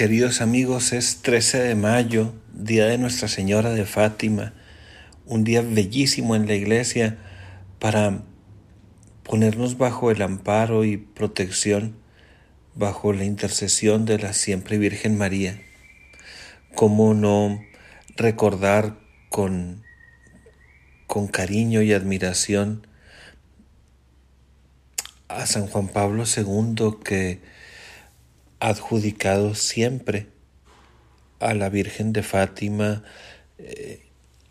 Queridos amigos, es 13 de mayo, día de Nuestra Señora de Fátima, un día bellísimo en la iglesia para ponernos bajo el amparo y protección, bajo la intercesión de la siempre Virgen María. ¿Cómo no recordar con, con cariño y admiración a San Juan Pablo II que adjudicado siempre a la Virgen de Fátima eh,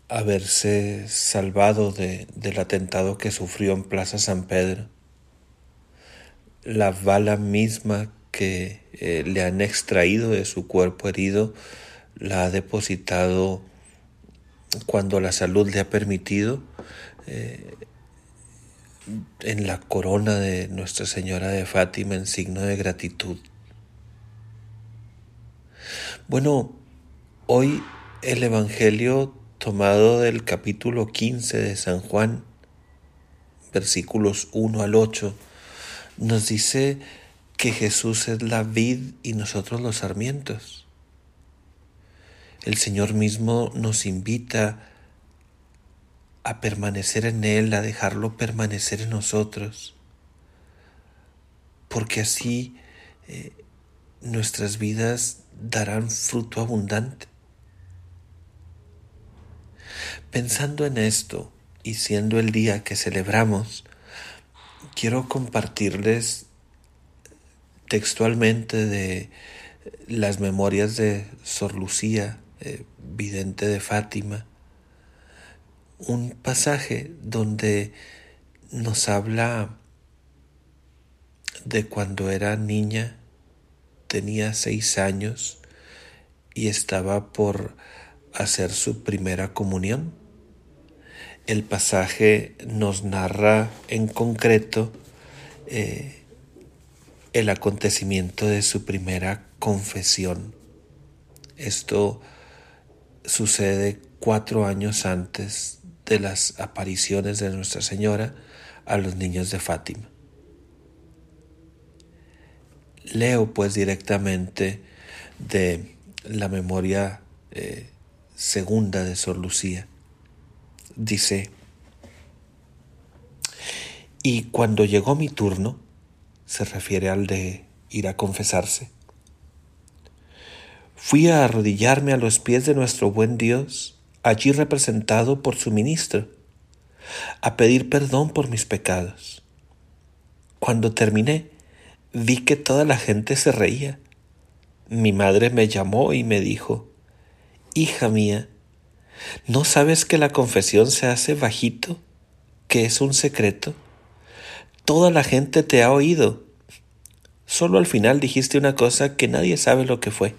haberse salvado de, del atentado que sufrió en Plaza San Pedro. La bala misma que eh, le han extraído de su cuerpo herido la ha depositado cuando la salud le ha permitido eh, en la corona de Nuestra Señora de Fátima en signo de gratitud. Bueno, hoy el Evangelio tomado del capítulo 15 de San Juan, versículos 1 al 8, nos dice que Jesús es la vid y nosotros los sarmientos. El Señor mismo nos invita a permanecer en Él, a dejarlo permanecer en nosotros, porque así eh, nuestras vidas darán fruto abundante. Pensando en esto y siendo el día que celebramos, quiero compartirles textualmente de las memorias de Sor Lucía, eh, vidente de Fátima, un pasaje donde nos habla de cuando era niña tenía seis años y estaba por hacer su primera comunión. El pasaje nos narra en concreto eh, el acontecimiento de su primera confesión. Esto sucede cuatro años antes de las apariciones de Nuestra Señora a los niños de Fátima. Leo pues directamente de la memoria eh, segunda de Sor Lucía. Dice, y cuando llegó mi turno, se refiere al de ir a confesarse, fui a arrodillarme a los pies de nuestro buen Dios, allí representado por su ministro, a pedir perdón por mis pecados. Cuando terminé, vi que toda la gente se reía. Mi madre me llamó y me dijo, Hija mía, ¿no sabes que la confesión se hace bajito, que es un secreto? Toda la gente te ha oído. Solo al final dijiste una cosa que nadie sabe lo que fue.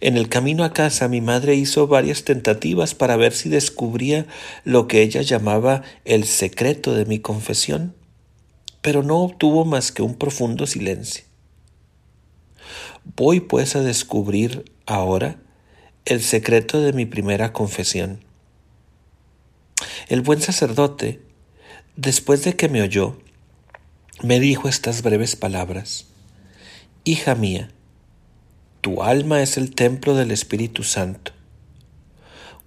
En el camino a casa mi madre hizo varias tentativas para ver si descubría lo que ella llamaba el secreto de mi confesión pero no obtuvo más que un profundo silencio. Voy pues a descubrir ahora el secreto de mi primera confesión. El buen sacerdote, después de que me oyó, me dijo estas breves palabras. Hija mía, tu alma es el templo del Espíritu Santo.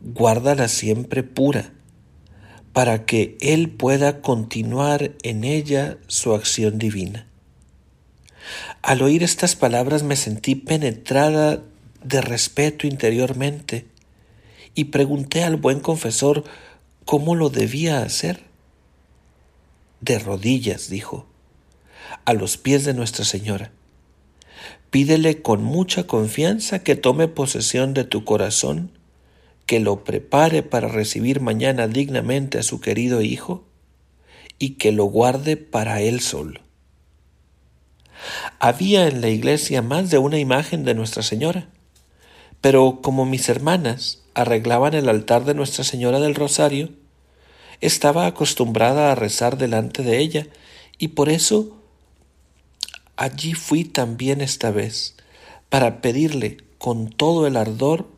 Guárdala siempre pura para que Él pueda continuar en ella su acción divina. Al oír estas palabras me sentí penetrada de respeto interiormente y pregunté al buen confesor cómo lo debía hacer. De rodillas, dijo, a los pies de Nuestra Señora. Pídele con mucha confianza que tome posesión de tu corazón que lo prepare para recibir mañana dignamente a su querido Hijo y que lo guarde para Él solo. Había en la iglesia más de una imagen de Nuestra Señora, pero como mis hermanas arreglaban el altar de Nuestra Señora del Rosario, estaba acostumbrada a rezar delante de ella y por eso allí fui también esta vez para pedirle con todo el ardor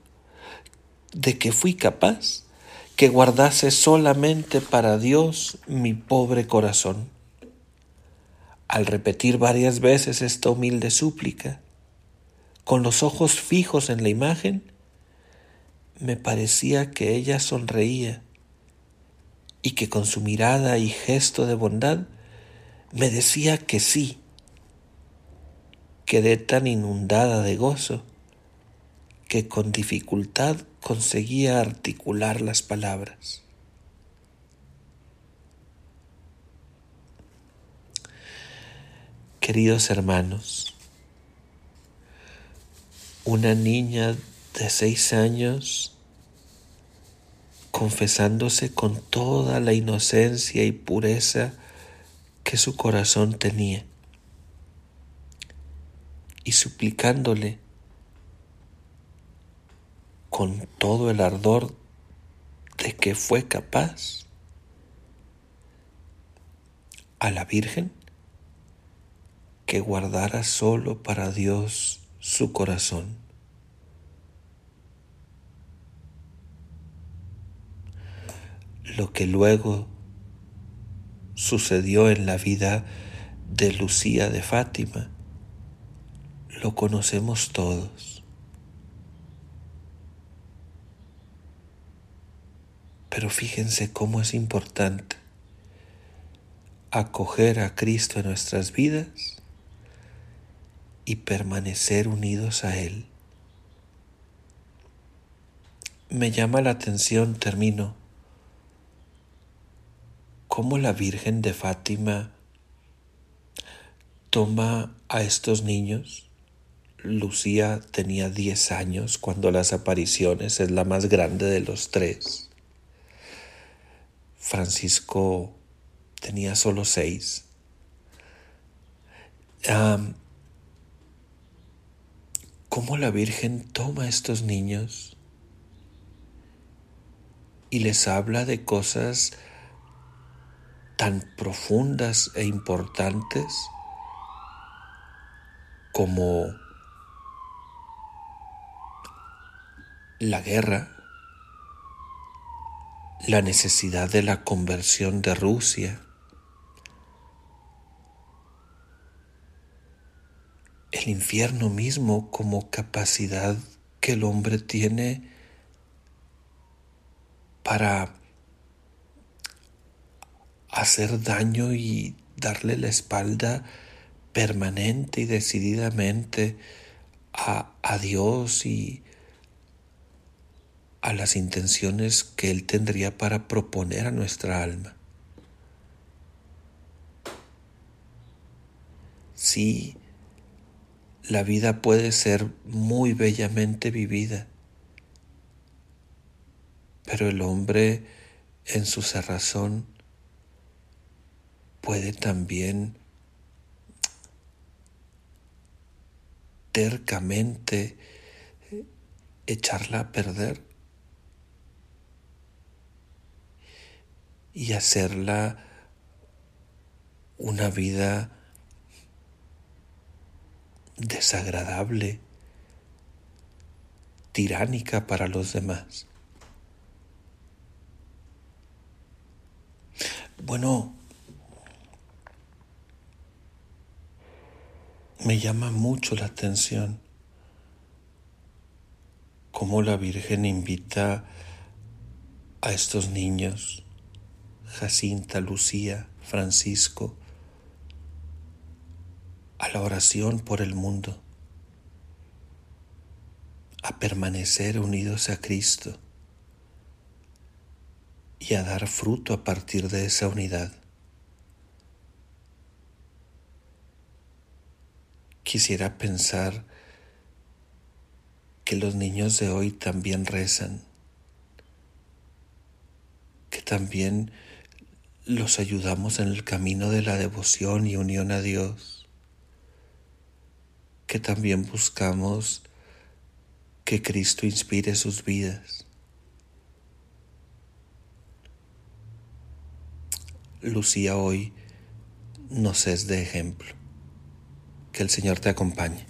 de que fui capaz que guardase solamente para Dios mi pobre corazón. Al repetir varias veces esta humilde súplica, con los ojos fijos en la imagen, me parecía que ella sonreía y que con su mirada y gesto de bondad me decía que sí. Quedé tan inundada de gozo que con dificultad conseguía articular las palabras. Queridos hermanos, una niña de seis años confesándose con toda la inocencia y pureza que su corazón tenía y suplicándole con todo el ardor de que fue capaz a la Virgen que guardara solo para Dios su corazón. Lo que luego sucedió en la vida de Lucía de Fátima, lo conocemos todos. Pero fíjense cómo es importante acoger a Cristo en nuestras vidas y permanecer unidos a Él. Me llama la atención, termino, cómo la Virgen de Fátima toma a estos niños. Lucía tenía 10 años cuando las apariciones es la más grande de los tres. Francisco tenía solo seis. Cómo la Virgen toma a estos niños y les habla de cosas tan profundas e importantes como la guerra, la necesidad de la conversión de Rusia, el infierno mismo como capacidad que el hombre tiene para hacer daño y darle la espalda permanente y decididamente a, a, Dios y a las intenciones que Él tendría para proponer a nuestra alma. Sí, la vida puede ser muy bellamente vivida, pero el hombre en su cerrazón puede también tercamente echarla a perder y hacerla una vida desagradable, tiránica para los demás. Bueno, me llama mucho la atención cómo la Virgen invita a estos niños, Jacinta, Lucía, Francisco, a la oración por el mundo, a permanecer unidos a Cristo y a dar fruto a partir de esa unidad. Quisiera pensar que los niños de hoy también rezan, que también los ayudamos en el camino de la devoción y unión a Dios que también buscamos que Cristo inspire sus vidas. Lucía hoy nos es de ejemplo. Que el Señor te acompañe.